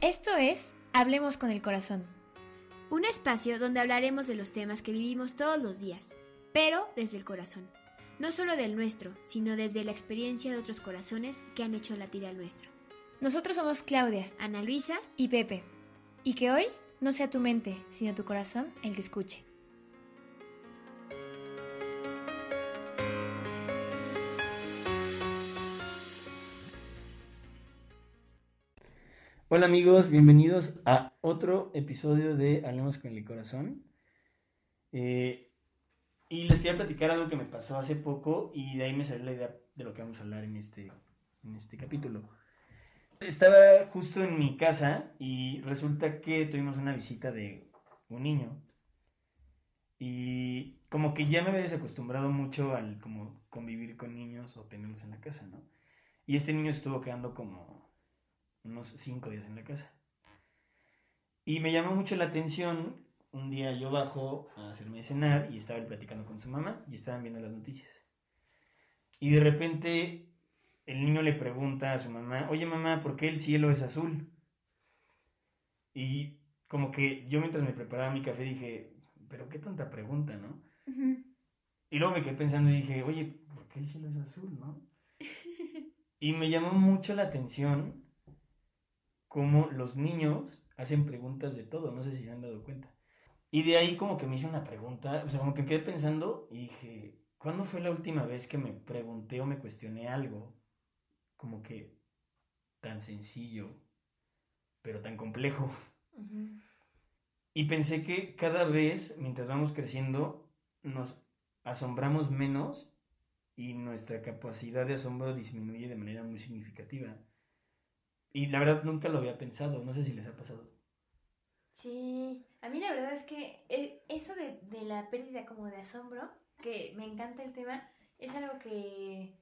Esto es Hablemos con el Corazón. Un espacio donde hablaremos de los temas que vivimos todos los días, pero desde el corazón. No solo del nuestro, sino desde la experiencia de otros corazones que han hecho latir al nuestro. Nosotros somos Claudia Ana Luisa, y Pepe. Y que hoy no sea tu mente, sino tu corazón el que escuche. Hola amigos, bienvenidos a otro episodio de Hablemos con el Corazón. Eh, y les quería platicar algo que me pasó hace poco y de ahí me salió la idea de lo que vamos a hablar en este, en este capítulo. Estaba justo en mi casa y resulta que tuvimos una visita de un niño y como que ya me había desacostumbrado mucho al como convivir con niños o tenerlos en la casa, ¿no? Y este niño estuvo quedando como unos cinco días en la casa. Y me llamó mucho la atención, un día yo bajo a hacerme cenar y estaba platicando con su mamá y estaban viendo las noticias. Y de repente el niño le pregunta a su mamá, oye mamá, ¿por qué el cielo es azul? Y como que yo mientras me preparaba mi café dije, pero qué tonta pregunta, ¿no? Y luego me quedé pensando y dije, oye, ¿por qué el cielo es azul, no? Y me llamó mucho la atención cómo los niños hacen preguntas de todo, no sé si se han dado cuenta. Y de ahí como que me hice una pregunta, o sea, como que quedé pensando y dije, ¿cuándo fue la última vez que me pregunté o me cuestioné algo como que tan sencillo, pero tan complejo? Y pensé que cada vez, mientras vamos creciendo, nos asombramos menos y nuestra capacidad de asombro disminuye de manera muy significativa. Y la verdad nunca lo había pensado, no sé si les ha pasado. Sí, a mí la verdad es que eh, eso de, de la pérdida como de asombro, que me encanta el tema, es algo que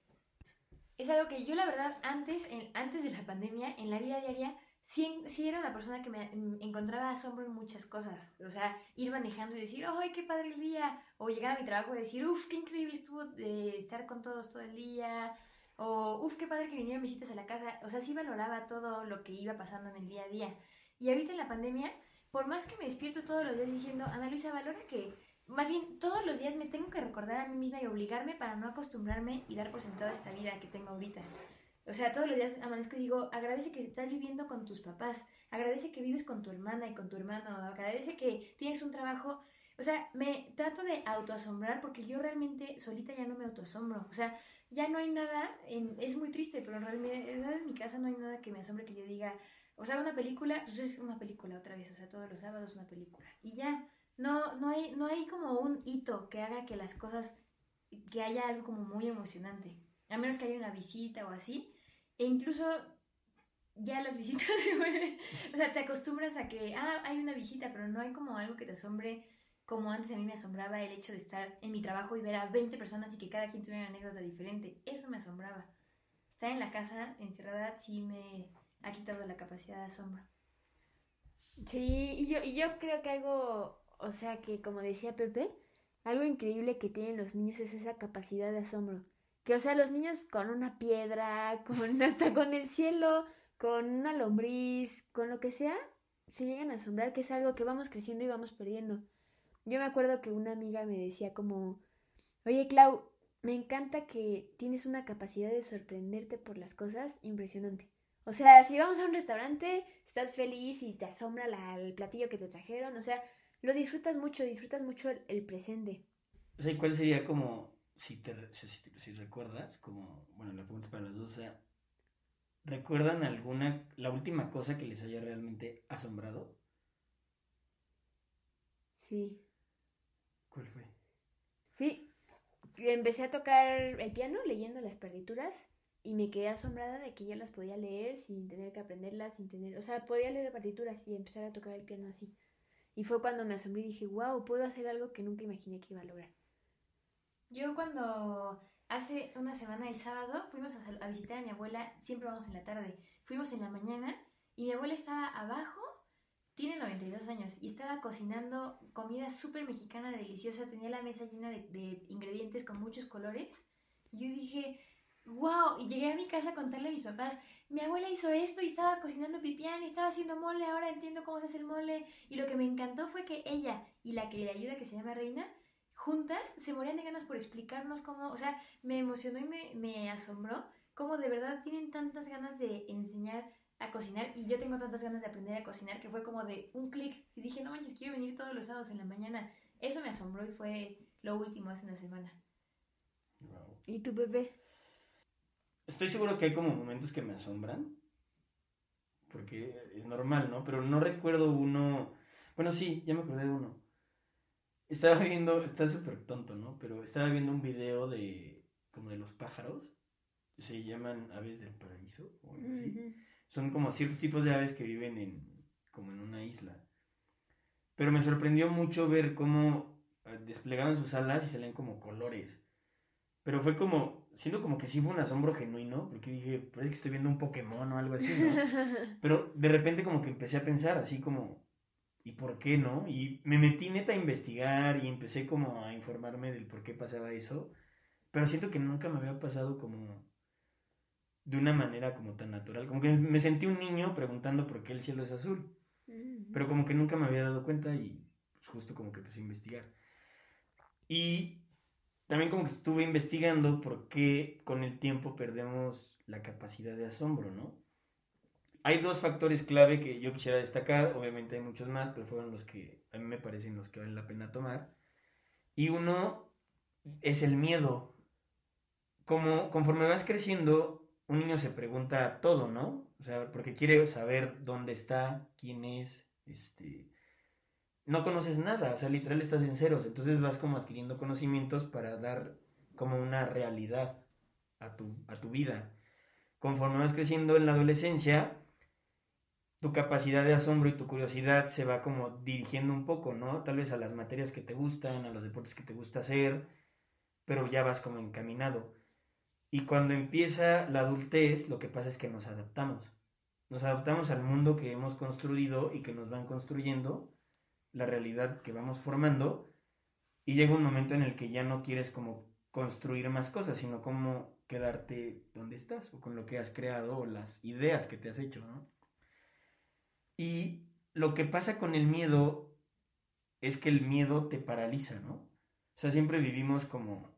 es algo que yo la verdad antes, antes de la pandemia, en la vida diaria, sí, sí era una persona que me mm, encontraba asombro en muchas cosas. O sea, ir manejando y decir, ¡ay, qué padre el día! O llegar a mi trabajo y decir, ¡uf, qué increíble estuvo de estar con todos todo el día! O, ¡uf, qué padre que vinieron visitas a la casa! O sea, sí valoraba todo lo que iba pasando en el día a día. Y ahorita en la pandemia, por más que me despierto todos los días diciendo, Ana Luisa, valora que más bien, todos los días me tengo que recordar a mí misma y obligarme para no acostumbrarme y dar por sentada esta vida que tengo ahorita. O sea, todos los días amanezco y digo, agradece que estás viviendo con tus papás, agradece que vives con tu hermana y con tu hermano, agradece que tienes un trabajo. O sea, me trato de autoasombrar porque yo realmente solita ya no me autoasombro. O sea, ya no hay nada, en- es muy triste, pero en realidad en mi casa no hay nada que me asombre que yo diga, o sea, una película, pues es una película otra vez, o sea, todos los sábados una película. Y ya, no, no hay, no hay como un hito que haga que las cosas, que haya algo como muy emocionante. A menos que haya una visita o así. E incluso ya las visitas se vuelven, o sea, te acostumbras a que, ah, hay una visita, pero no hay como algo que te asombre como antes a mí me asombraba el hecho de estar en mi trabajo y ver a 20 personas y que cada quien tuviera una anécdota diferente. Eso me asombraba. Estar en la casa encerrada sí me ha quitado la capacidad de asombro. Sí, y yo, yo creo que algo, o sea, que como decía Pepe, algo increíble que tienen los niños es esa capacidad de asombro. Que, o sea, los niños con una piedra, con hasta con el cielo, con una lombriz, con lo que sea, se llegan a asombrar, que es algo que vamos creciendo y vamos perdiendo. Yo me acuerdo que una amiga me decía como, oye Clau, me encanta que tienes una capacidad de sorprenderte por las cosas impresionante. O sea, si vamos a un restaurante, estás feliz y te asombra la- el platillo que te trajeron, o sea, lo disfrutas mucho, disfrutas mucho el, el presente. O sea, ¿y cuál sería como, si, te, si, recuerdas, como, bueno, la pregunta para los dos, o sea, ¿recuerdan alguna, la última cosa que les haya realmente asombrado? Sí. ¿Cuál fue? Sí, empecé a tocar el piano leyendo las partituras y me quedé asombrada de que ya las podía leer sin tener que aprenderlas, sin tener, o sea, podía leer partituras y empezar a tocar el piano así. Y fue cuando me asombré y dije, wow, puedo hacer algo que nunca imaginé que iba a lograr. Yo cuando hace una semana, el sábado, fuimos a, a visitar a mi abuela, siempre vamos en la tarde, fuimos en la mañana y mi abuela estaba abajo tiene 92 años y estaba cocinando comida súper mexicana, deliciosa. Tenía la mesa llena de, ingredientes con muchos colores. Y yo dije, wow. Y llegué a mi casa a contarle a mis papás, mi abuela hizo esto y estaba cocinando pipián y estaba haciendo mole, ahora entiendo cómo se hace el mole. Y lo que me encantó fue que ella y la que le ayuda, que se llama Reina, juntas se morían de ganas por explicarnos cómo, o sea, me emocionó y me asombró cómo de verdad tienen tantas ganas de enseñar a cocinar y yo tengo tantas ganas de aprender a cocinar que fue como de un clic y dije, no manches, quiero venir todos los sábados en la mañana. Eso me asombró y fue lo último hace una semana. ¿Y tu bebé? Estoy seguro que hay como momentos que me asombran, porque es normal, ¿no? Pero no recuerdo uno, bueno, sí, ya me acordé de uno. Estaba viendo, está súper tonto, ¿no? Pero estaba viendo un video de, como de los pájaros, se llaman aves del paraíso, o algo así son como ciertos tipos de aves que viven en, como en una isla. Pero me sorprendió mucho ver cómo eh, desplegaban sus alas y salían como colores. Pero fue como, siento como que sí fue un asombro genuino, porque dije, parece que estoy viendo un Pokémon o algo así, ¿no? Pero de repente como que empecé a pensar así como, ¿y por qué no? Y me metí neta a investigar y empecé como a informarme del por qué pasaba eso. Pero siento que nunca me había pasado como de una manera como tan natural. Como que me sentí un niño preguntando por qué el cielo es azul. Pero como que nunca me había dado cuenta y pues, justo como que empecé a investigar. Y también como que estuve investigando por qué con el tiempo perdemos la capacidad de asombro, ¿no? Hay dos factores clave que yo quisiera destacar, obviamente hay muchos más, pero fueron los que a mí me parecen los que valen la pena tomar. Y uno es el miedo. Como conforme vas creciendo, un niño se pregunta todo, ¿no? O sea, porque quiere saber dónde está, quién es, este... No conoces nada, o sea, literal estás en ceros, entonces vas como adquiriendo conocimientos para dar como una realidad a tu, a tu vida. Conforme vas creciendo en la adolescencia, tu capacidad de asombro y tu curiosidad se va como dirigiendo un poco, ¿no? Tal vez a las materias que te gustan, a los deportes que te gusta hacer, pero ya vas como encaminado. Y cuando empieza la adultez, lo que pasa es que nos adaptamos. Nos adaptamos al mundo que hemos construido y que nos van construyendo, la realidad que vamos formando, y llega un momento en el que ya no quieres como construir más cosas, sino como quedarte donde estás, o con lo que has creado, o las ideas que te has hecho, ¿no? Y lo que pasa con el miedo es que el miedo te paraliza, ¿no? O sea, siempre vivimos como...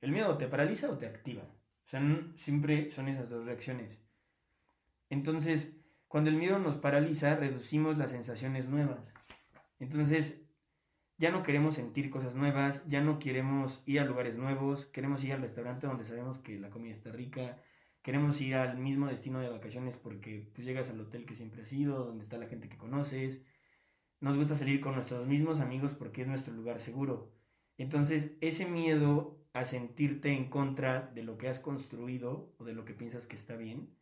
¿El miedo te paraliza o te activa? Sea, siempre son esas dos reacciones. Entonces, cuando el miedo nos paraliza, reducimos las sensaciones nuevas. Entonces, ya no queremos sentir cosas nuevas, ya no queremos ir a lugares nuevos, queremos ir al restaurante donde sabemos que la comida está rica, queremos ir al mismo destino de vacaciones porque pues, llegas al hotel que siempre has ido, donde está la gente que conoces. Nos gusta salir con nuestros mismos amigos porque es nuestro lugar seguro. Entonces, ese miedo a sentirte en contra de lo que has construido o de lo que piensas que está bien,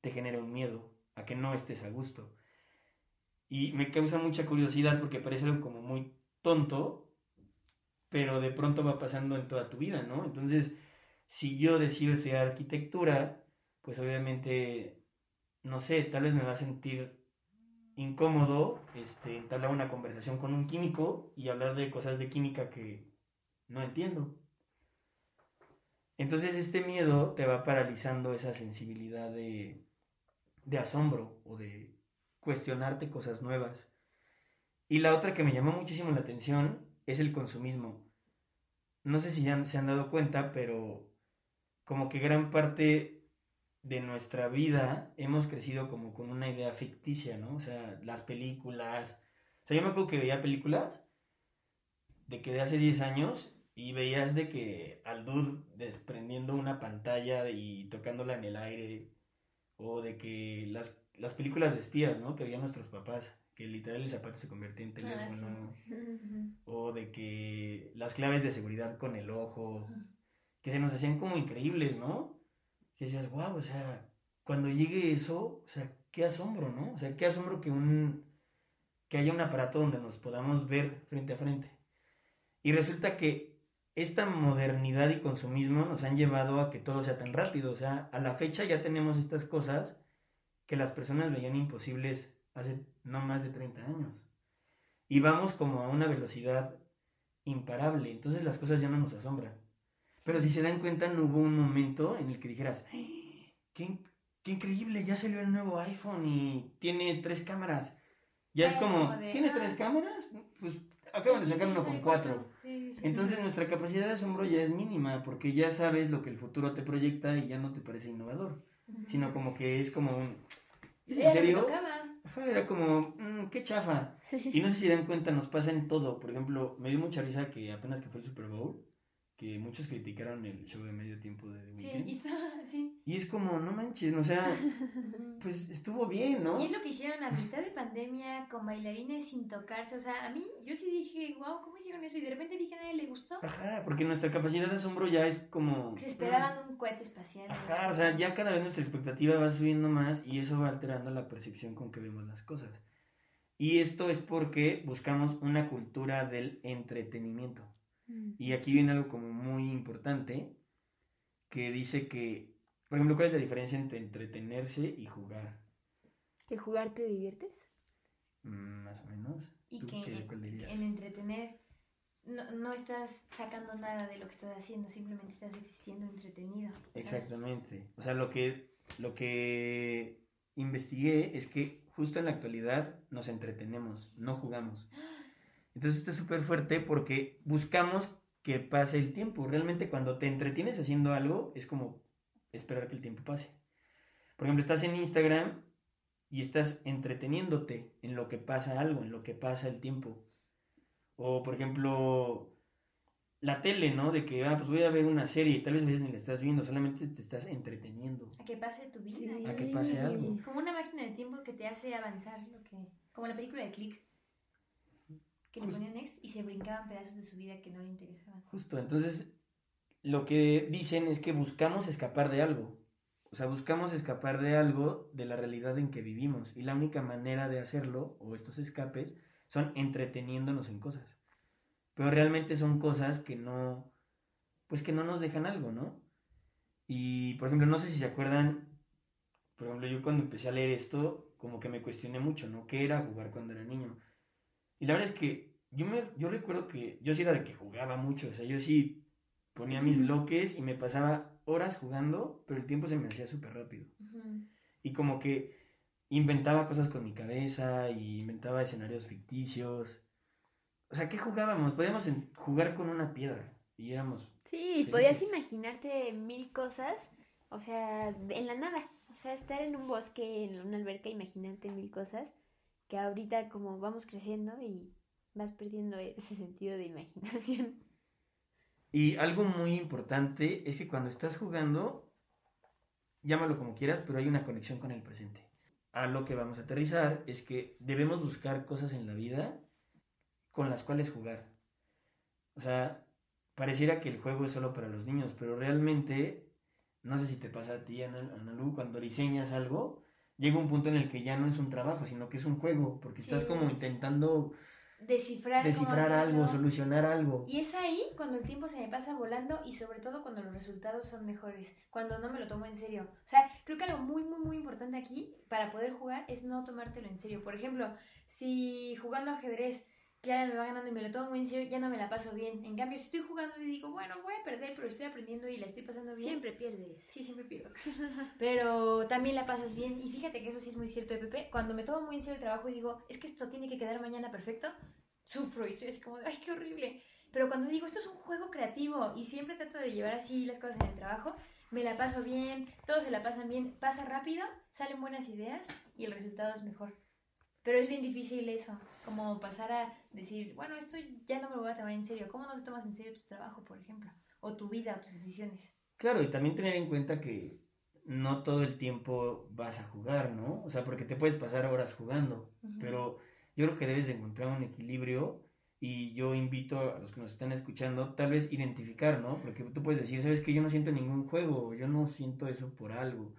te genera un miedo a que no estés a gusto. Y me causa mucha curiosidad porque parece como muy tonto, pero de pronto va pasando en toda tu vida, ¿no? Entonces, si yo decido estudiar arquitectura, pues obviamente, no sé, tal vez me va a sentir incómodo este, entablar una conversación con un químico y hablar de cosas de química que no entiendo. Entonces este miedo te va paralizando esa sensibilidad de, asombro o de cuestionarte cosas nuevas. Y la otra que me llamó muchísimo la atención es el consumismo. No sé si se han dado cuenta, pero como que gran parte de nuestra vida hemos crecido como con una idea ficticia, ¿no? O sea, las películas. O sea, yo me acuerdo que veía películas de que de hace 10 años y veías de que al dude desprendiendo una pantalla y tocándola en el aire, o de que las, las películas de espías, ¿no? Que veían nuestros papás, que literal el zapato se convertía en ah, teléfono, o de que las claves de seguridad con el ojo, que se nos hacían como increíbles, ¿no? que decías, wow, o sea, cuando llegue eso, o sea, qué asombro, ¿no? O sea, qué asombro que un que haya un aparato donde nos podamos ver frente a frente. Y resulta que esta modernidad y consumismo nos han llevado a que todo sea tan rápido. O sea, a la fecha ya tenemos estas cosas que las personas veían imposibles hace no más de 30 años. Y vamos como a una velocidad imparable. Entonces las cosas ya no nos asombran. Pero si se dan cuenta, no hubo un momento en el que dijeras, ¡Ay! qué, qué increíble, ya salió el nuevo iPhone y tiene tres cámaras. Ya Ah, es es como, como de, ¿tiene ah. tres cámaras? Pues acaban de sacar uno con cuatro. Entonces nuestra capacidad de asombro ya es mínima porque ya sabes lo que el futuro te proyecta y ya no te parece innovador, sino como que es como un... ¿Es Era en serio? Ajá, era como, "Mm, qué chafa. Y no sé si dan cuenta, nos pasa en todo. Por ejemplo, me dio mucha risa que apenas que fue el Super Bowl, que muchos criticaron el show de medio tiempo de The Sí, Weeknd. y está, sí. Y es como, no manches, o sea, pues estuvo bien, ¿no? Y es lo que hicieron a mitad de pandemia con bailarines sin tocarse. O sea, a mí, yo sí dije, wow, ¿cómo hicieron eso? Y de repente vi que a nadie le gustó. Ajá, porque nuestra capacidad de asombro ya es como... Se esperaban un cohete espacial. Ajá, o sea, ya cada vez nuestra expectativa va subiendo más y eso va alterando la percepción con que vemos las cosas. Y esto es porque buscamos una cultura del entretenimiento. Mm. Y aquí viene algo como muy importante que dice que, por ejemplo, ¿cuál es la diferencia entre entretenerse y jugar? ¿Que jugar te diviertes? Mm, más o menos. Y ¿Tú que qué- cuál dirías? en entretener no, no estás sacando nada de lo que estás haciendo, simplemente estás existiendo entretenido. Exactamente. O sea, lo que, lo que investigué es que justo en la actualidad nos entretenemos, no jugamos. Entonces esto es súper fuerte porque buscamos que pase el tiempo. Realmente cuando te entretienes haciendo algo es como esperar que el tiempo pase. Por ejemplo, estás en Instagram y estás entreteniéndote en lo que pasa algo, en lo que pasa el tiempo. O por ejemplo, la tele, ¿no? De que, ah, pues voy a ver una serie y tal vez a veces ni la estás viendo, solamente te estás entreteniendo. A que pase tu vida. Sí. A que pase algo. Como una máquina de tiempo que te hace avanzar, lo que como la película de Click. Que le ponían next y se brincaban pedazos de su vida que no le interesaban. Justo, entonces lo que dicen es que buscamos escapar de algo. O sea, buscamos escapar de algo de la realidad en que vivimos. Y la única manera de hacerlo, o estos escapes, son entreteniéndonos en cosas. Pero realmente son cosas que no, pues que no nos dejan algo, ¿no? Y, por ejemplo, no sé si se acuerdan, por ejemplo, yo cuando empecé a leer esto, como que me cuestioné mucho, ¿no? ¿Qué era jugar cuando era niño? Y la verdad es que yo, me, yo recuerdo que yo sí era de que jugaba mucho, o sea, yo sí ponía mis bloques y me pasaba horas jugando, pero el tiempo se me hacía súper rápido. Y como que inventaba cosas con mi cabeza y inventaba escenarios ficticios. O sea, ¿qué jugábamos? Podíamos en- jugar con una piedra y éramos... Sí, podías imaginarte mil cosas, o sea, en la nada. O sea, estar en un bosque, en una alberca, imaginarte mil cosas, que ahorita como vamos creciendo y vas perdiendo ese sentido de imaginación. Y algo muy importante es que cuando estás jugando, llámalo como quieras, pero hay una conexión con el presente. A lo que vamos a aterrizar es que debemos buscar cosas en la vida con las cuales jugar. O sea, pareciera que el juego es solo para los niños, pero realmente, no sé si te pasa a ti, Ana- Analu, cuando diseñas algo, llega un punto en el que ya no es un trabajo, sino que es un juego, porque estás como intentando Descifrar, descifrar algo, solucionar algo. Y es ahí cuando el tiempo se me pasa volando y sobre todo cuando los resultados son mejores, cuando no me lo tomo en serio. O sea, creo que algo muy, muy, muy importante aquí para poder jugar es no tomártelo en serio. Por ejemplo, si jugando ajedrez ya me va ganando y me lo tomo muy en serio, ya no me la paso bien. En cambio, si estoy jugando y digo, bueno, voy a perder, pero estoy aprendiendo y la estoy pasando bien. Siempre pierdes. Sí, siempre pierdo. Pero también la pasas bien. Y fíjate que eso sí es muy cierto de Pepe. Cuando me tomo muy en serio el trabajo y digo, es que esto tiene que quedar mañana perfecto, sufro y estoy así como, de, ay, qué horrible. Pero cuando digo, esto es un juego creativo y siempre trato de llevar así las cosas en el trabajo, me la paso bien, todos se la pasan bien, pasa rápido, salen buenas ideas y el resultado es mejor. Pero es bien difícil eso, como pasar a decir, bueno, esto ya no me lo voy a tomar en serio. ¿Cómo no te tomas en serio tu trabajo, por ejemplo? O tu vida o tus decisiones. Claro, y también tener en cuenta que no todo el tiempo vas a jugar, ¿no? O sea, porque te puedes pasar horas jugando, Ujú. pero yo creo que debes de encontrar un equilibrio y yo invito a los que nos están escuchando, tal vez identificar, ¿no? Porque tú puedes decir, sabes que yo no siento ningún juego, yo no siento eso por algo.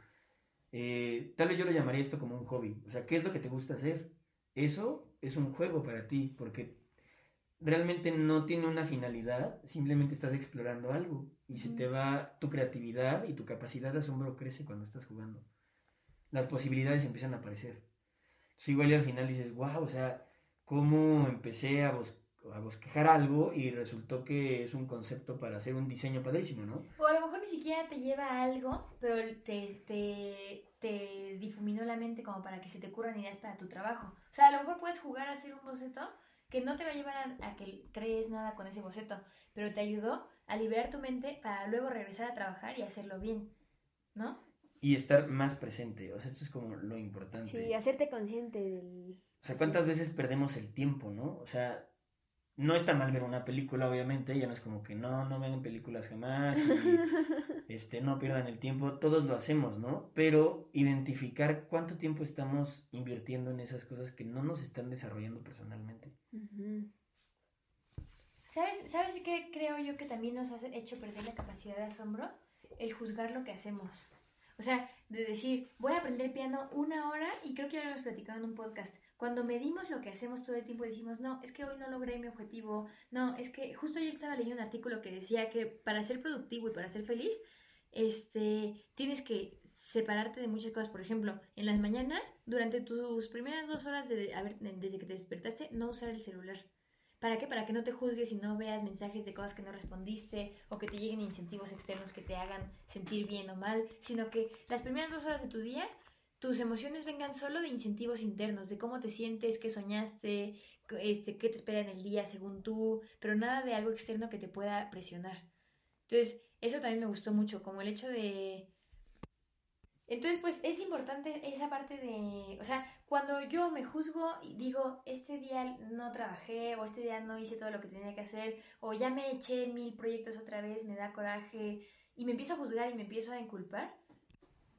Eh, tal vez yo lo llamaría esto como un hobby. O sea, ¿qué es lo que te gusta hacer? Eso es un juego para ti, porque realmente no tiene una finalidad, simplemente estás explorando algo y se te va tu creatividad y tu capacidad de asombro crece cuando estás jugando. Las posibilidades empiezan a aparecer. Entonces igual y al final dices, wow, o sea, cómo empecé a, a bosquejar algo y resultó que es un concepto para hacer un diseño padrísimo, ¿no? O ni siquiera te lleva a algo, pero te, te, te difuminó la mente como para que se te ocurran ideas para tu trabajo. O sea, a lo mejor puedes jugar a hacer un boceto que no te va a llevar a, que crees nada con ese boceto, pero te ayudó a liberar tu mente para luego regresar a trabajar y hacerlo bien, ¿no? Y estar más presente, o sea, esto es como lo importante. Sí, hacerte consciente del... O sea, ¿cuántas veces perdemos el tiempo, no? O sea, no está mal ver una película, obviamente, ya no es como que no, no vean películas jamás, este, no pierdan el tiempo, todos lo hacemos, ¿no? Pero identificar cuánto tiempo estamos invirtiendo en esas cosas que no nos están desarrollando personalmente. ¿Sabes, ¿Sabes qué creo yo que también nos ha hecho perder la capacidad de asombro? El juzgar lo que hacemos. O sea, de decir, voy a aprender piano una hora y creo que ya lo hemos platicado en un podcast. Cuando medimos lo que hacemos todo el tiempo decimos, no, es que hoy no logré mi objetivo, no, es que justo yo estaba leyendo un artículo que decía que para ser productivo y para ser feliz, este, tienes que separarte de muchas cosas. Por ejemplo, en las mañanas, durante tus primeras dos horas de, desde que te despertaste, no usar el celular. ¿Para qué? Para que no te juzgues y no veas mensajes de cosas que no respondiste o que te lleguen incentivos externos que te hagan sentir bien o mal, sino que las primeras dos horas de tu día tus emociones vengan solo de incentivos internos, de cómo te sientes, qué soñaste, este, qué te espera en el día según tú, pero nada de algo externo que te pueda presionar. Entonces, eso también me gustó mucho, como el hecho de entonces, pues es importante esa parte de, o sea, cuando yo me juzgo y digo, este día no trabajé o este día no hice todo lo que tenía que hacer o ya me eché mil proyectos otra vez, me da coraje y me empiezo a juzgar y me empiezo a inculpar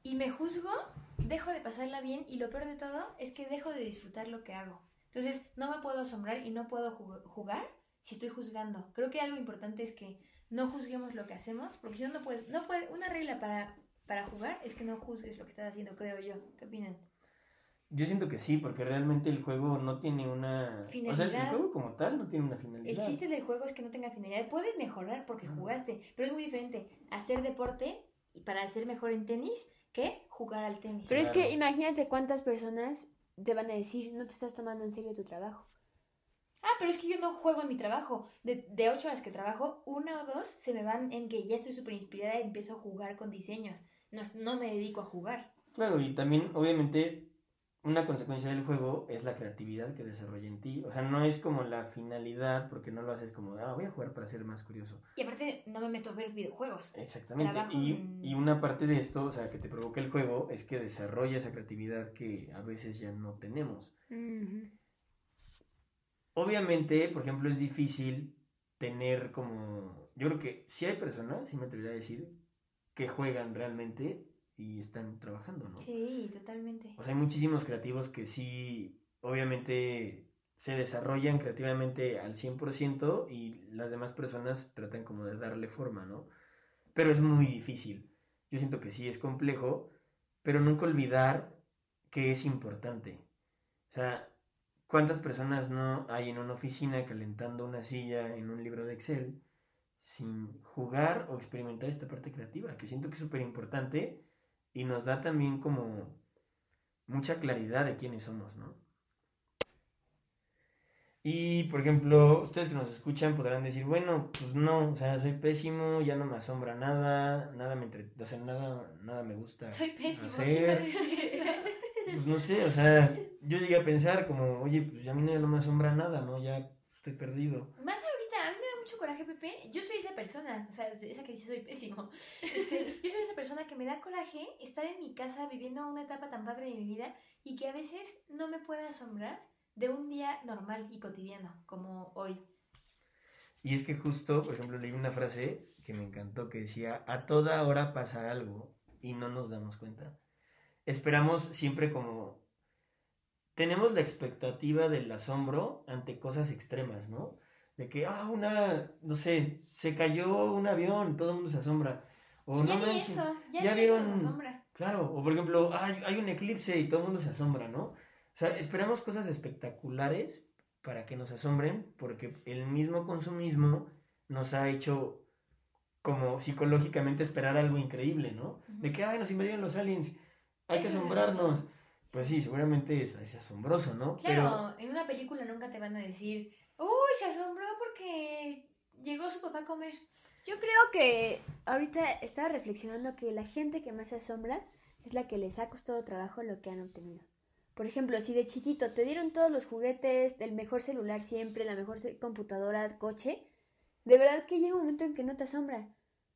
y me juzgo, dejo de pasarla bien y lo peor de todo es que dejo de disfrutar lo que hago. Entonces, no me puedo asombrar y no puedo jugar si estoy juzgando. Creo que algo importante es que no juzguemos lo que hacemos, porque si no, no puedes, no puede, una regla para para jugar es que no juzgues lo que estás haciendo, creo yo. ¿Qué opinan? Yo siento que sí, porque realmente el juego no tiene una... Finalidad. O sea, el juego como tal no tiene una finalidad. El chiste del juego es que no tenga finalidad. Puedes mejorar porque jugaste, pero es muy diferente hacer deporte y para ser mejor en tenis que jugar al tenis. Pero es que imagínate cuántas personas te van a decir, no te estás tomando en serio tu trabajo. Ah, pero es que yo no juego en mi trabajo. De, de ocho horas que trabajo, una o dos se me van en que ya estoy súper inspirada y empiezo a jugar con diseños no, no me dedico a jugar. Claro, y también obviamente una consecuencia del juego es la creatividad que desarrolla en ti. O sea, no es como la finalidad, porque no lo haces como, ah, voy a jugar para ser más curioso. Y aparte, no me meto a ver videojuegos. Exactamente. Y, y, una parte de esto, o sea, que te provoca el juego, es que desarrolla esa creatividad que a veces ya no tenemos. Obviamente, por ejemplo, es difícil tener como. Yo creo que si hay personas, si me atrevería a decir, que juegan realmente y están trabajando, ¿no? Sí, totalmente. O sea, hay muchísimos creativos que sí, obviamente, se desarrollan creativamente al 100% y las demás personas tratan como de darle forma, ¿no? Pero es muy difícil. Yo siento que sí es complejo, pero nunca olvidar que es importante. O sea, ¿cuántas personas no hay en una oficina calentando una silla en un libro de Excel? Sin jugar o experimentar esta parte creativa, que siento que es súper importante y nos da también como mucha claridad de quiénes somos, ¿no? Y, por ejemplo, ustedes que nos escuchan podrán decir, bueno, pues no, o sea, soy pésimo, ya no me asombra nada, nada me entre... o sea, nada, nada me gusta Soy pésimo. Hacer. Pues no sé, o sea, yo llegué a pensar como, oye, pues ya a mí no me asombra nada, ¿no? Ya estoy perdido. Más coraje, Pepe. Yo soy esa persona, o sea, esa que dice soy pésimo. Este, yo soy esa persona que me da coraje estar en mi casa viviendo una etapa tan padre de mi vida y que a veces no me puede asombrar de un día normal y cotidiano como hoy. Y es que justo, por ejemplo, leí una frase que me encantó que decía, a toda hora pasa algo y no nos damos cuenta. Esperamos siempre como... Tenemos la expectativa del asombro ante cosas extremas, ¿no? De que, ah, una, no sé, se cayó un avión, todo el mundo se asombra. O ya no ni manches, eso, ya, ya eso vieron- nos asombra. Claro, o por ejemplo, hay, hay un eclipse y todo el mundo se asombra, ¿no? O sea, esperamos cosas espectaculares para que nos asombren, porque el mismo consumismo nos ha hecho como psicológicamente esperar algo increíble, ¿no? De que, ay, nos invadieron los aliens, hay que Eso asombrarnos. Pues sí, seguramente es, es asombroso, ¿no? Claro, en una película nunca te van a decir, uy, se asombró su papá a comer. Yo creo que ahorita estaba reflexionando que la gente que más asombra es la que les ha costado trabajo lo que han obtenido. Por ejemplo, si de chiquito te dieron todos los juguetes, el mejor celular siempre, la mejor computadora, coche, de verdad que llega un momento en que no te asombra.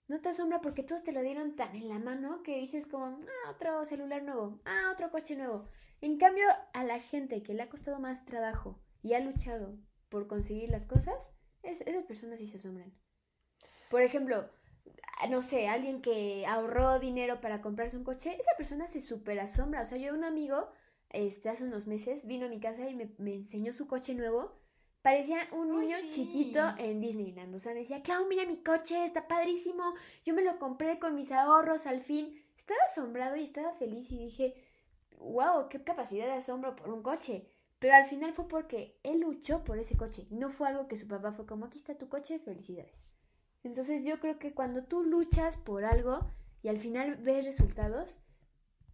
No te asombra porque todo te lo dieron tan en la mano que dices como, ah, otro celular nuevo, ah, otro coche nuevo. En cambio, a la gente que le ha costado más trabajo y ha luchado por conseguir las cosas, es- esas personas sí se asombran. Por ejemplo, ah, no sé, alguien que ahorró dinero para comprarse un coche, esa persona se súper asombra. O sea, yo un amigo, este, hace unos meses, vino a mi casa y me, me enseñó su coche nuevo. Parecía un niño sí. chiquito en Disneyland. O sea, me decía, Clau, mira mi coche, está padrísimo. Yo me lo compré con mis ahorros al fin. Estaba asombrado y estaba feliz y dije, wow, qué capacidad de asombro por un coche. Pero al final fue porque él luchó por ese coche. No fue algo que su papá fue como, aquí está tu coche, felicidades. Entonces yo creo que cuando tú luchas por algo y al final ves resultados,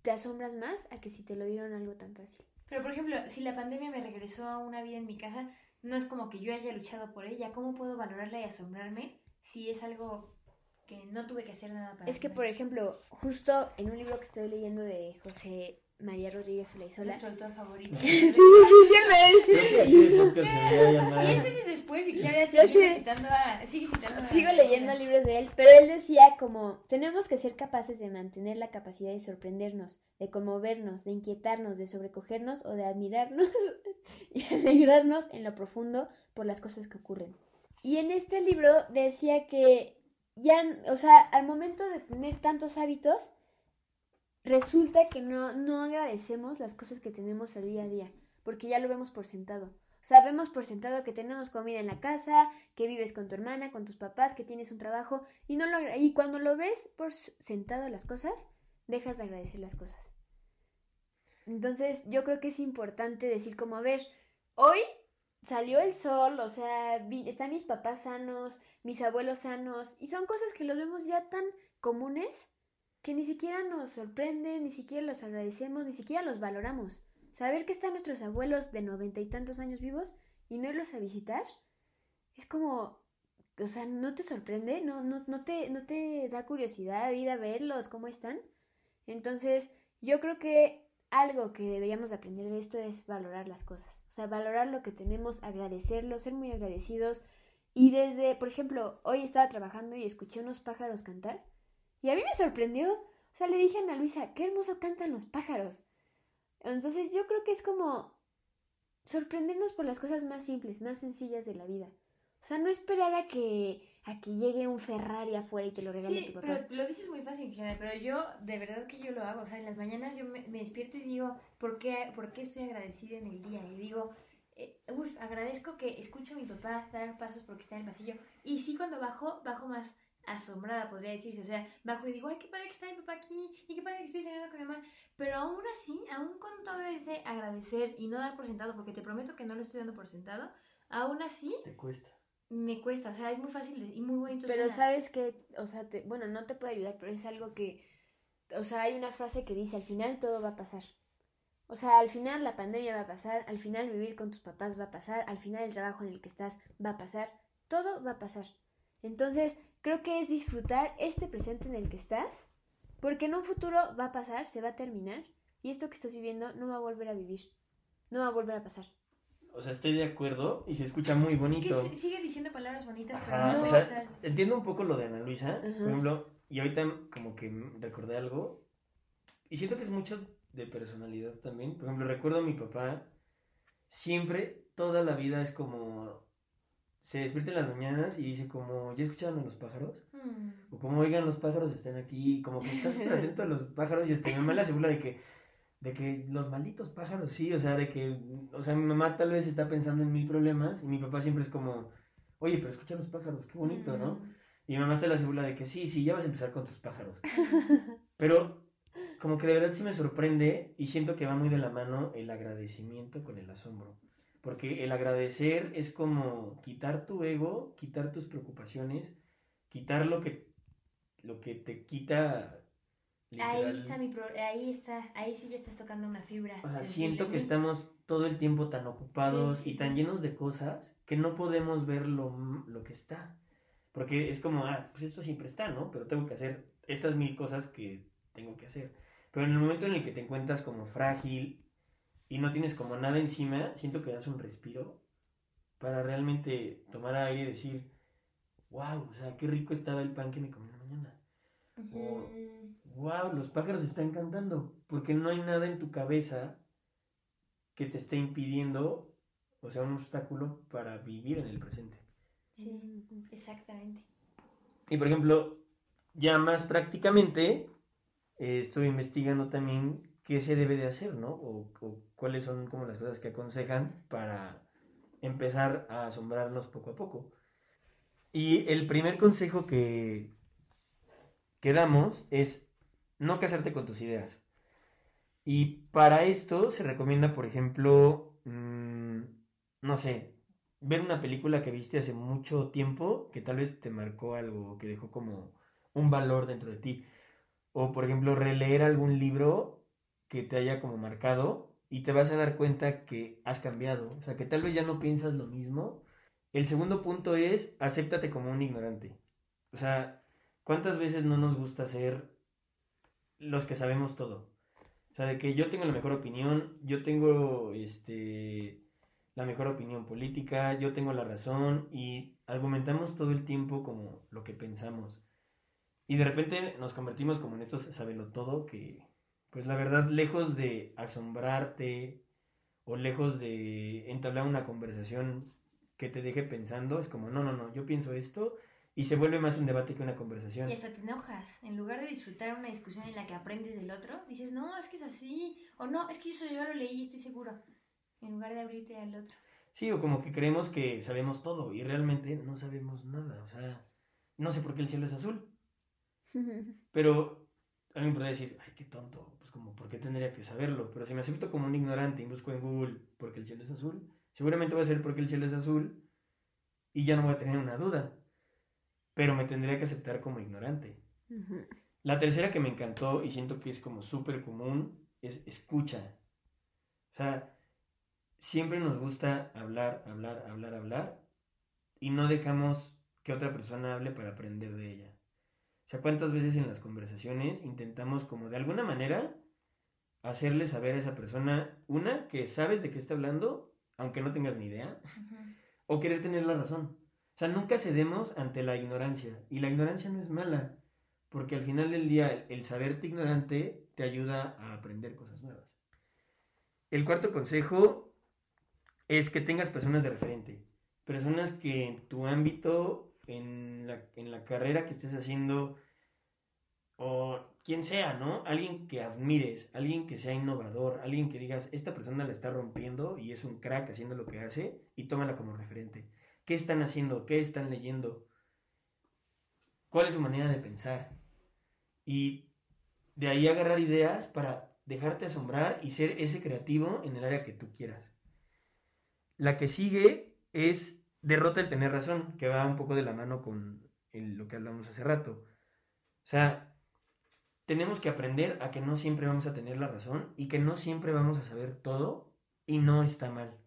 te asombras más a que si te lo dieron algo tan fácil. Pero, por ejemplo, si la pandemia me regresó a una vida en mi casa, no es como que yo haya luchado por ella. ¿Cómo puedo valorarla y asombrarme si es algo que no tuve que hacer nada para Es que, por ejemplo, justo en un libro que estoy leyendo de José María Rodríguez Olaizola. Nuestro autor favorito. Sí, sí, siempre llamar- Diez meses después y Clara Ya sigue citando a... Sigue citando a... Sigo leyendo libros de él, pero él decía como tenemos que ser capaces de mantener la capacidad de sorprendernos, de conmovernos, de inquietarnos, de sobrecogernos o de admirarnos y alegrarnos en lo profundo por las cosas que ocurren. Y en este libro decía que ya, o sea, al momento de tener tantos hábitos, resulta que no, no agradecemos las cosas que tenemos al día a día, porque ya lo vemos por sentado. Vemos por sentado que tenemos comida en la casa, que vives con tu hermana, con tus papás, que tienes un trabajo, y, no lo, y cuando lo ves por sentado las cosas, dejas de agradecer las cosas. Entonces, yo creo que es importante decir como, a ver, hoy salió el sol, o sea, están mis papás sanos, mis abuelos sanos, y son cosas que los vemos ya tan comunes que ni siquiera nos sorprenden, ni siquiera los agradecemos, ni siquiera los valoramos. Saber que están nuestros abuelos de noventa y tantos años vivos y no irlos a visitar es como, o sea, ¿no te sorprende? ¿No, no, no, te, no te da curiosidad ir a verlos, cómo están? Entonces, yo creo que algo que deberíamos aprender de esto es valorar las cosas. O sea, valorar lo que tenemos, agradecerlo, ser muy agradecidos. Y desde, por ejemplo, hoy estaba trabajando y escuché unos pájaros cantar. Y a mí me sorprendió. O sea, le dije a Ana Luisa, qué hermoso cantan los pájaros. Entonces yo creo que es como sorprendernos por las cosas más simples, más sencillas de la vida. O sea, no esperar a que, a que llegue un Ferrari afuera y te lo regale Sí, tu papá. pero lo dices muy fácil, pero yo, de verdad que yo lo hago. O sea, en las mañanas yo me, me despierto y digo, ¿por qué, ¿por qué estoy agradecida en el día? Y digo, eh, uf, agradezco que escucho a mi papá dar pasos porque está en el pasillo. Y sí, cuando bajo, bajo más asombrada, podría decirse. O sea, bajo y digo, ay, qué padre que está mi papá aquí y qué padre que estoy cenando con mi mamá. Pero aún así, aún con todo ese agradecer y no dar por sentado, porque te prometo que no lo estoy dando por sentado, aún así Te cuesta. me cuesta. O sea, es muy fácil y muy bonito. Pero suena. sabes que, o sea, te- bueno, no te puede ayudar, pero es algo que, o sea, hay una frase que dice, al final todo va a pasar. O sea, al final la pandemia va a pasar, al final vivir con tus papás va a pasar, al final el trabajo en el que estás va a pasar, todo va a pasar. Entonces, creo que es disfrutar este presente en el que estás, porque en un futuro va a pasar, se va a terminar, y esto que estás viviendo no va a volver a vivir, no va a volver a pasar. O sea, estoy de acuerdo y se escucha muy Es bonito. que si- sigue diciendo palabras bonitas, pero Ajá, no o sea, estás... entiendo un poco lo de Ana Luisa, Ajá. por ejemplo, y ahorita como que recordé algo, y siento que es mucho de personalidad también. Por ejemplo, recuerdo a mi papá, siempre, toda la vida es como, se despierta en las mañanas y dice como, ¿ya escucharon a los pájaros? Mm. O como, oigan, los pájaros están aquí, como que está súper atento a los pájaros y hasta mi mamá le asegura de que, de que los malditos pájaros, sí, o sea, de que, o sea, mi mamá tal vez está pensando en mil problemas y mi papá siempre es como, oye, pero escucha los pájaros, qué bonito, ¿no? Mm. Y mi mamá está la segura de que sí, sí, ya vas a empezar con tus pájaros. Pero como que de verdad sí me sorprende y siento que va muy de la mano el agradecimiento con el asombro. Porque el agradecer es como quitar tu ego, quitar tus preocupaciones, quitar lo que, lo que te quita... Ahí está mi pro ahí está, ahí sí ya estás tocando una fibra. O sea, siento en que estamos todo el tiempo tan ocupados Sí, sí, y tan sí. llenos de cosas que no podemos ver lo, lo que está. Porque es como, ah, pues esto siempre está, ¿no? Pero tengo que hacer estas mil cosas que tengo que hacer. Pero en el momento en el que te encuentras como frágil y no tienes como nada encima, siento que das un respiro para realmente tomar aire y decir, wow, o sea, qué rico estaba el pan que me comí en la mañana. Ujú. Wow, los pájaros están cantando. Porque no hay nada en tu cabeza que te esté impidiendo, o sea, un obstáculo para vivir en el presente. Sí, exactamente. Y por ejemplo, ya más prácticamente, eh, estoy investigando también qué se debe de hacer, ¿no? O, cuáles son como las cosas que aconsejan para empezar a asombrarnos poco a poco. Y el primer consejo que, que damos es no casarte con tus ideas. Y para esto se recomienda, por ejemplo, mm, no sé, ver una película que viste hace mucho tiempo que tal vez te marcó algo, que dejó como un valor dentro de ti. O, por ejemplo, releer algún libro que te haya como marcado y te vas a dar cuenta que has cambiado. O sea, que tal vez ya no piensas lo mismo. El segundo punto es, acéptate como un ignorante. O sea, ¿cuántas veces no nos gusta ser los que sabemos todo? O sea, de que yo tengo la mejor opinión, yo tengo este la mejor opinión política, yo tengo la razón y argumentamos todo el tiempo como lo que pensamos. Y de repente nos convertimos como en estos sabelo todo que pues la verdad lejos de asombrarte o lejos de entablar una conversación que te deje pensando, es como no, no, no, yo pienso esto y se vuelve más un debate que una conversación. Y hasta te enojas. En lugar de disfrutar una discusión en la que aprendes del otro, dices, no, es que es así. O no, es que eso yo lo leí y estoy seguro. En lugar de abrirte al otro. Sí, o como que creemos que sabemos todo y realmente no sabemos nada. O sea, no sé por qué el cielo es azul, pero alguien podría decir, ay, qué tonto, pues como, ¿por qué tendría que saberlo? Pero si me acepto como un ignorante y busco en Google por qué el cielo es azul, seguramente va a ser porque el cielo es azul y ya no voy a tener una duda. Pero me tendría que aceptar como ignorante. La tercera que me encantó y siento que es como súper común es escucha. O sea, siempre nos gusta hablar, hablar, hablar, hablar y no dejamos que otra persona hable para aprender de ella. O sea, ¿cuántas veces en las conversaciones intentamos como de alguna manera hacerle saber a esa persona, una, que sabes de qué está hablando, aunque no tengas ni idea, o querer tener la razón? O sea, nunca cedemos ante la ignorancia y la ignorancia no es mala. Porque al final del día el saberte ignorante te ayuda a aprender cosas nuevas. El cuarto consejo es que tengas personas de referente. Personas que en tu ámbito, en la, carrera que estés haciendo, o quien sea, ¿no? Alguien que admires, alguien que sea innovador, alguien que digas, esta persona la está rompiendo y es un crack haciendo lo que hace y tómala como referente. ¿Qué están haciendo? ¿Qué están leyendo? ¿Cuál es su manera de pensar? Y de ahí agarrar ideas para dejarte asombrar y ser ese creativo en el área que tú quieras. La que sigue es derrota el tener razón, que va un poco de la mano con el- lo que hablamos hace rato. O sea, tenemos que aprender a que no siempre vamos a tener la razón y que no siempre vamos a saber todo y no está mal.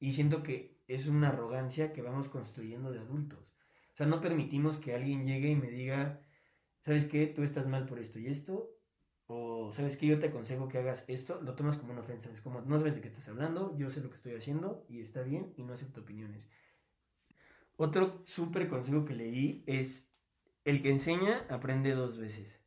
Y siento que es una arrogancia que vamos construyendo de adultos. O sea, no permitimos que alguien llegue y me diga, ¿sabes qué? Tú estás mal por esto y esto. O, ¿sabes qué? Yo te aconsejo que hagas esto. Lo tomas como una ofensa. Es como, no sabes de qué estás hablando, yo sé lo que estoy haciendo y está bien y no acepto opiniones. Otro súper consejo que leí es, el que enseña aprende dos veces.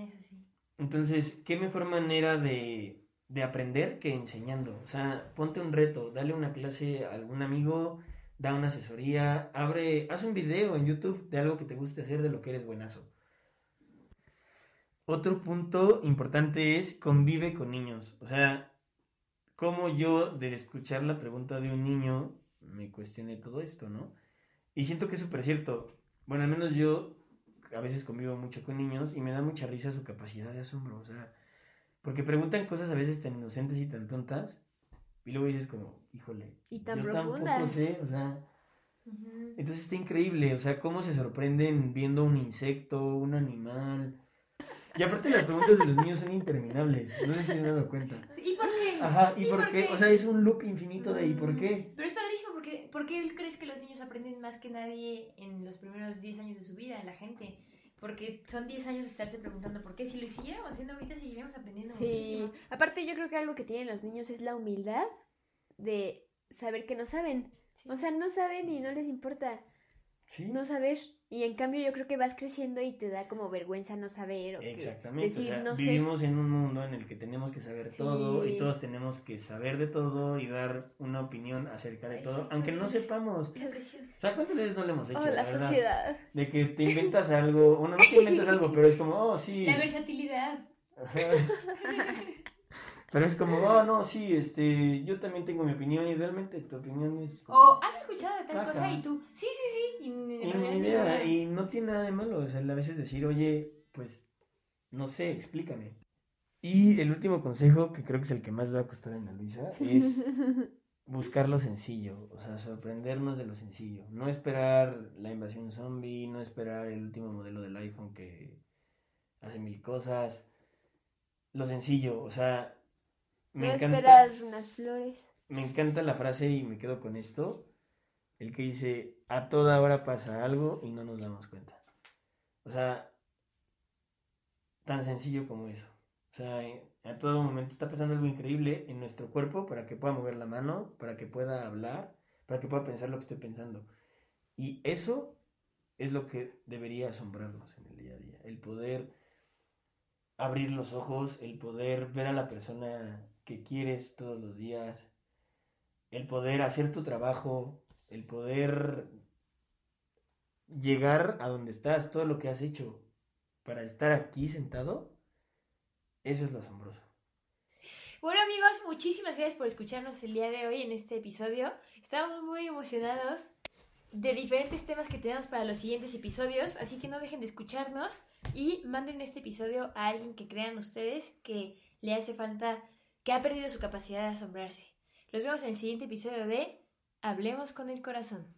Eso sí. Entonces, ¿qué mejor manera de, de aprender que enseñando? O sea, ponte un reto, dale una clase a algún amigo, da una asesoría, abre, haz un video en YouTube de algo que te guste hacer, de lo que eres buenazo. Otro punto importante es convive con niños. O sea, como yo, de escuchar la pregunta de un niño, me cuestioné todo esto, ¿no? Y siento que es súper cierto. Bueno, al menos yo a veces convivo mucho con niños y me da mucha risa su capacidad de asombro. O sea, porque preguntan cosas a veces tan inocentes y tan tontas. Y luego dices como, híjole. Y tan yo profundas. tampoco sé, o sea. Ujú. Entonces está increíble, o sea, cómo se sorprenden viendo un insecto, un animal. Y aparte las preguntas de los niños son interminables, no sé si se han dado cuenta. Sí, ¿Y por qué? Ajá, ¿y por qué? O sea, es un loop infinito de ¿y por Mm, qué? Pero es padrísimo porque ¿por qué crees que los niños aprenden más que nadie en los primeros 10 años de su vida, la gente? Porque son 10 años de estarse preguntando por qué. Si lo siguiéramos haciendo ahorita, seguiríamos aprendiendo Sí, muchísimo. aparte yo creo que algo que tienen los niños es la humildad de saber que no saben. Sí. O sea, no saben y no les importa Sí, no saber. Y en cambio yo creo que vas creciendo y te da como vergüenza no saber o que exactamente. decir o sea, no sé. vivimos en un mundo en el que tenemos que saber Sí. todo y todos tenemos que saber de todo y dar una opinión acerca de todo, aunque no sepamos. O sea, ¿cuántas veces no lo hemos hecho? Oh, la sociedad. De que te inventas algo, bueno, no te inventas algo, pero es como, oh, sí. La versatilidad. Pero es como, oh, no, sí, este, yo también tengo mi opinión y realmente tu opinión es... como- O has escuchado de tal Ajá. cosa y tú, sí, sí, sí. Y, y idea, y no tiene nada de malo, o sea, a veces decir, oye, pues, no sé, explícame. Y el último consejo, que creo que es el que más le va a costar a Ana Luisa, es buscar lo sencillo, o sea, sorprendernos de lo sencillo. No esperar la invasión zombie, no esperar el último modelo del iPhone que hace mil cosas. Lo sencillo, o sea, me encanta, esperar unas flores. me encanta la frase y me quedo con esto, el que dice, a toda hora pasa algo y no nos damos cuenta. O sea, tan sencillo como eso. O sea, a todo momento está pasando algo increíble en nuestro cuerpo para que pueda mover la mano, para que pueda hablar, para que pueda pensar lo que estoy pensando. Y eso es lo que debería asombrarnos en el día a día. El poder abrir los ojos, el poder ver a la persona que quieres todos los días, el poder hacer tu trabajo, el poder llegar a donde estás, todo lo que has hecho para estar aquí sentado, eso es lo asombroso. Bueno amigos, muchísimas gracias por escucharnos el día de hoy en este episodio. Estamos muy emocionados de diferentes temas que tenemos para los siguientes episodios, así que no dejen de escucharnos y manden este episodio a alguien que crean ustedes que le hace falta, que ha perdido su capacidad de asombrarse. Los vemos en el siguiente episodio de Hablemos con el corazón.